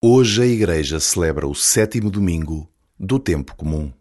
Hoje a Igreja celebra o sétimo domingo do tempo comum.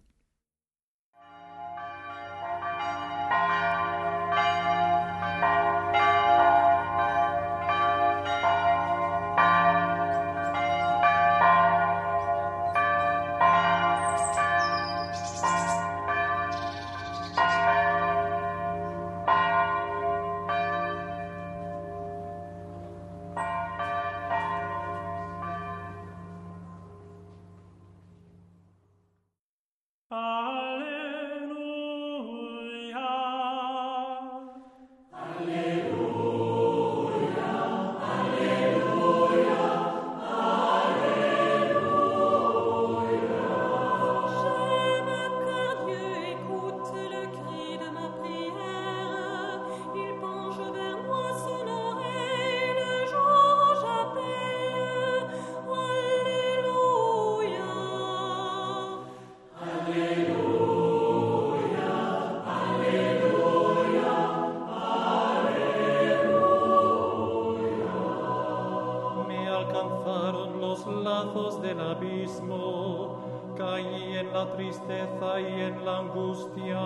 Caí en la tristeza y en la angustia,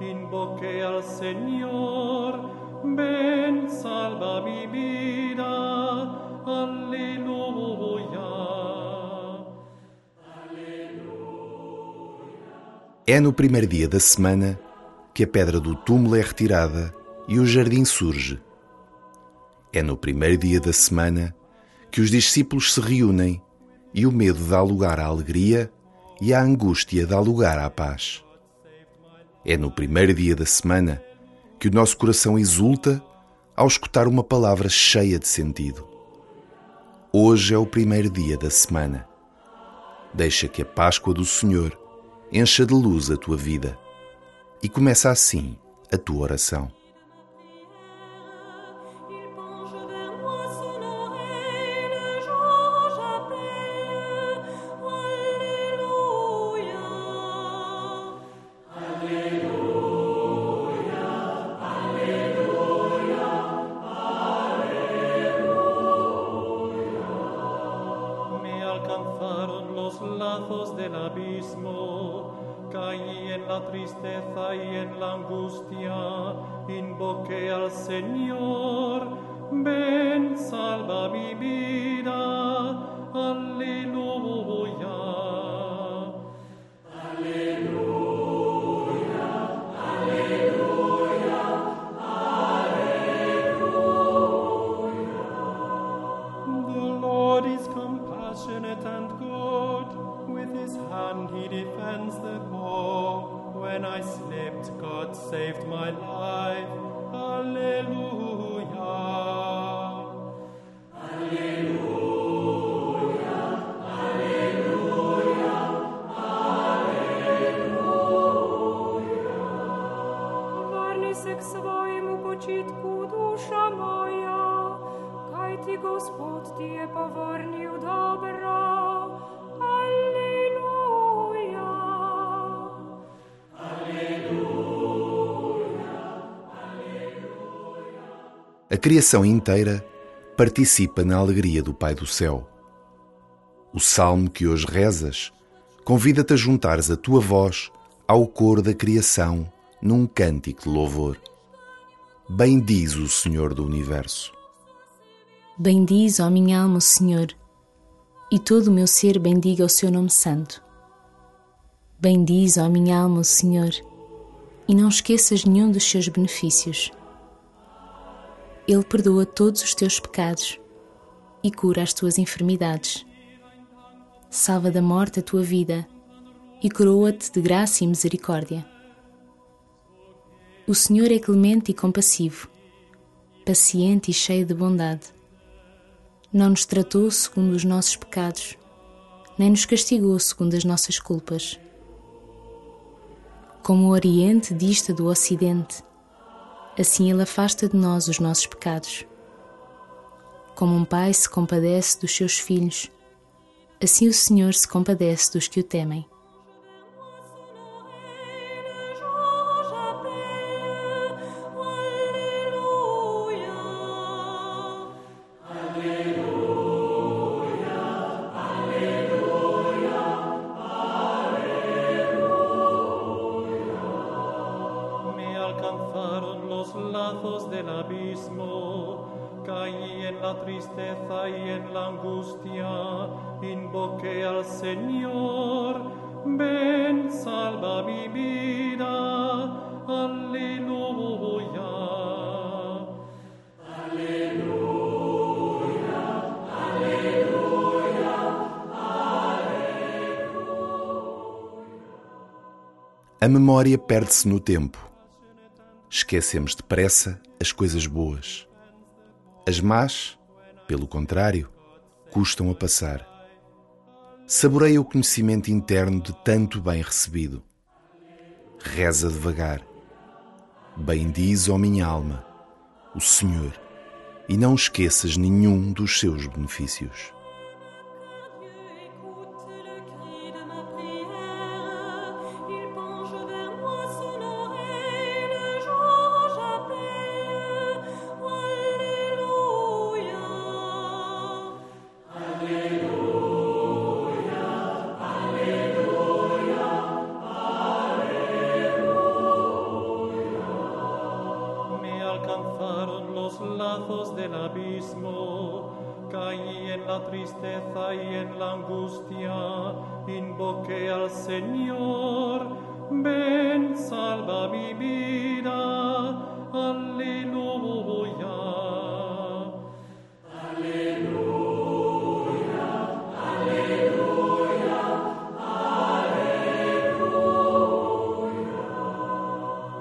invoqué al Señor, ven, salva mi vida, aleluya. É no primeiro dia da semana que a pedra do túmulo é retirada e o jardim surge. É no primeiro dia da semana que os discípulos se reúnem e o medo dá lugar à alegria e a angústia dá lugar à paz. É no primeiro dia da semana que o nosso coração exulta ao escutar uma palavra cheia de sentido. Hoje é o primeiro dia da semana. Deixa que a Páscoa do Senhor encha de luz a tua vida e começa assim a tua oração. tristeza y en la angustia, invoqué al Señor, ven, salva mi vida, aleluya. The Lord is compassionate and good, with his hand he defends the poor saved my life. Alleluia. Alleluia. Alleluia. Alleluia. Warni se k počitku duša moja, kaj ti Gospod dobro. A criação inteira participa na alegria do Pai do céu. O salmo que hoje rezas convida-te a juntares a tua voz ao coro da criação num cântico de louvor. Bendiz o Senhor do universo. Bendiz, ó minha alma, o Senhor, e todo o meu ser bendiga o seu nome santo. Bendiz, ó minha alma, o Senhor, e não esqueças nenhum dos seus benefícios. Ele perdoa todos os teus pecados e cura as tuas enfermidades. Salva da morte a tua vida e coroa-te de graça e misericórdia. O Senhor é clemente e compassivo, paciente e cheio de bondade. Não nos tratou segundo os nossos pecados, nem nos castigou segundo as nossas culpas. Como o Oriente dista do Ocidente, assim Ele afasta de nós os nossos pecados. Como um pai se compadece dos seus filhos, assim o Senhor se compadece dos que o temem. Tristeza y en la angustia invoqué al Señor. Ven, salva mi vida. Aleluya. A memória perde-se no tempo. Esquecemos depressa as coisas boas. As más, pelo contrário, custam a passar. Saboreia o conhecimento interno de tanto bem recebido. Reza devagar. Bendiz, ó minha alma, o Senhor, e não esqueças nenhum dos seus benefícios. Angustia, invoqué al Señor, ven, salva mi vida, aleluya.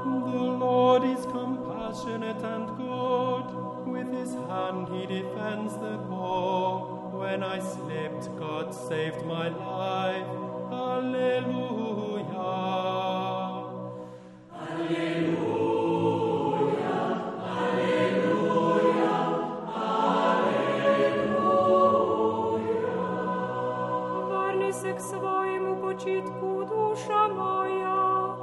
The Lord is compassionate and good. With his hand he defends the poor. When I slept, God saved my life. Alleluia. Varni se k svojemu počitku duša moja,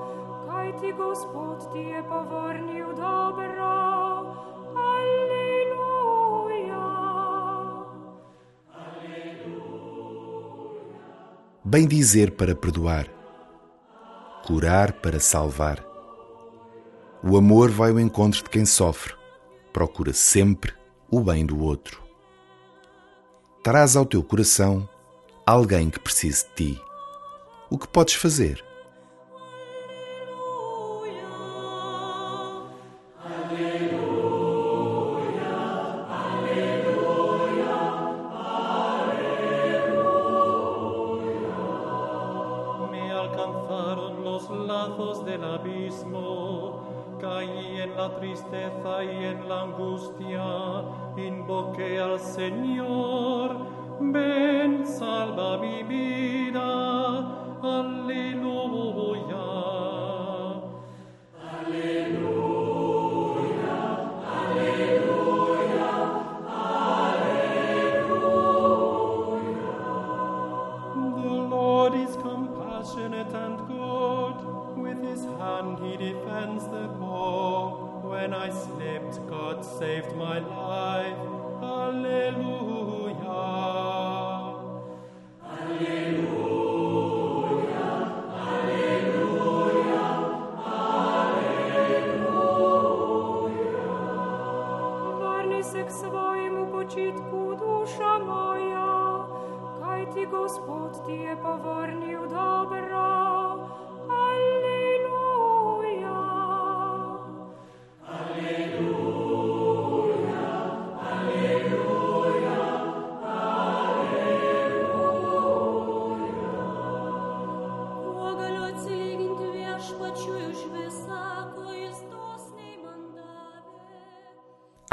kaj ti Gospod ti je povrnil dobro. Bem dizer para perdoar, curar para salvar. O amor vai ao encontro de quem sofre, procura sempre o bem do outro. Traz ao teu coração alguém que precise de ti. O que podes fazer? Ven, salva mi vida, aleluya.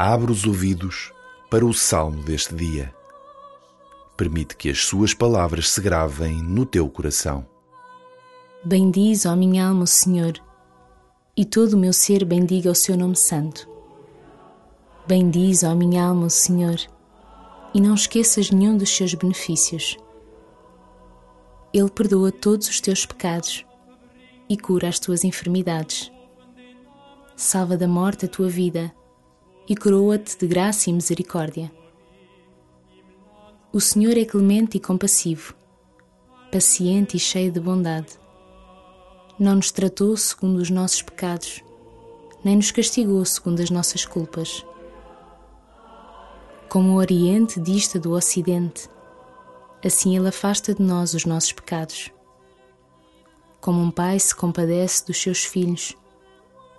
Abre os ouvidos para o salmo deste dia. Permite que as suas palavras se gravem no teu coração. Bendiz, ó minha alma, o Senhor, e todo o meu ser bendiga o seu nome santo. Bendiz, ó minha alma, o Senhor, e não esqueças nenhum dos seus benefícios. Ele perdoa todos os teus pecados e cura as tuas enfermidades. Salva da morte a tua vida e coroa-te de graça e misericórdia. O Senhor é clemente e compassivo, paciente e cheio de bondade. Não nos tratou segundo os nossos pecados, nem nos castigou segundo as nossas culpas. Como o Oriente dista do Ocidente, assim Ele afasta de nós os nossos pecados. Como um pai se compadece dos seus filhos,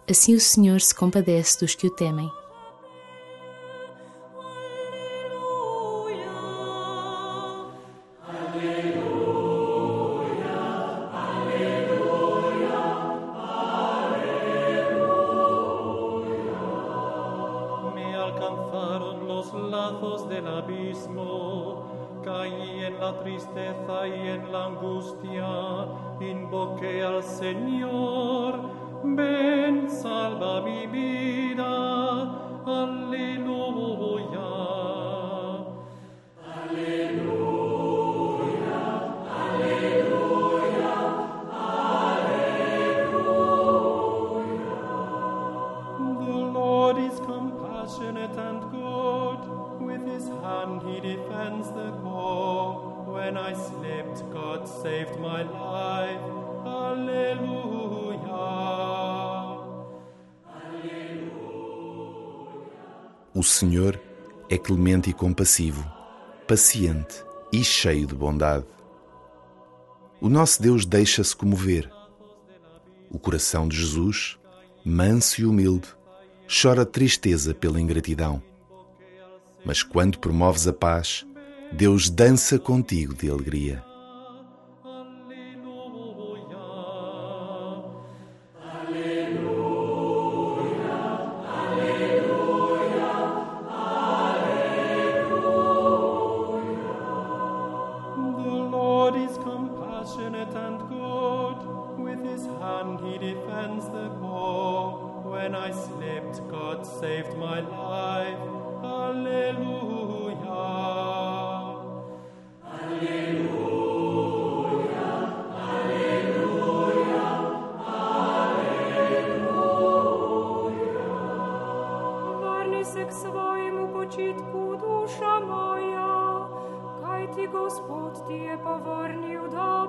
assim o Senhor se compadece dos que o temem. Invoqué al Señor, ven, salva mi vida, aleluya. O Senhor é clemente e compassivo, paciente e cheio de bondade. O nosso Deus deixa-se comover. O coração de Jesus, manso e humilde, chora tristeza pela ingratidão. Mas quando promoves a paz, Deus dança contigo de alegria. Počitku duša moja, kaj ti Gospod ti je povrnil dobro.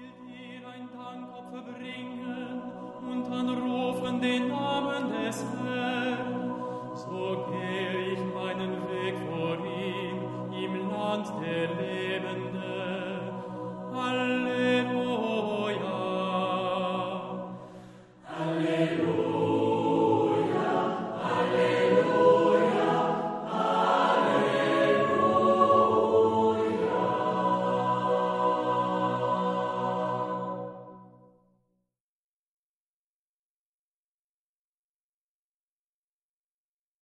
der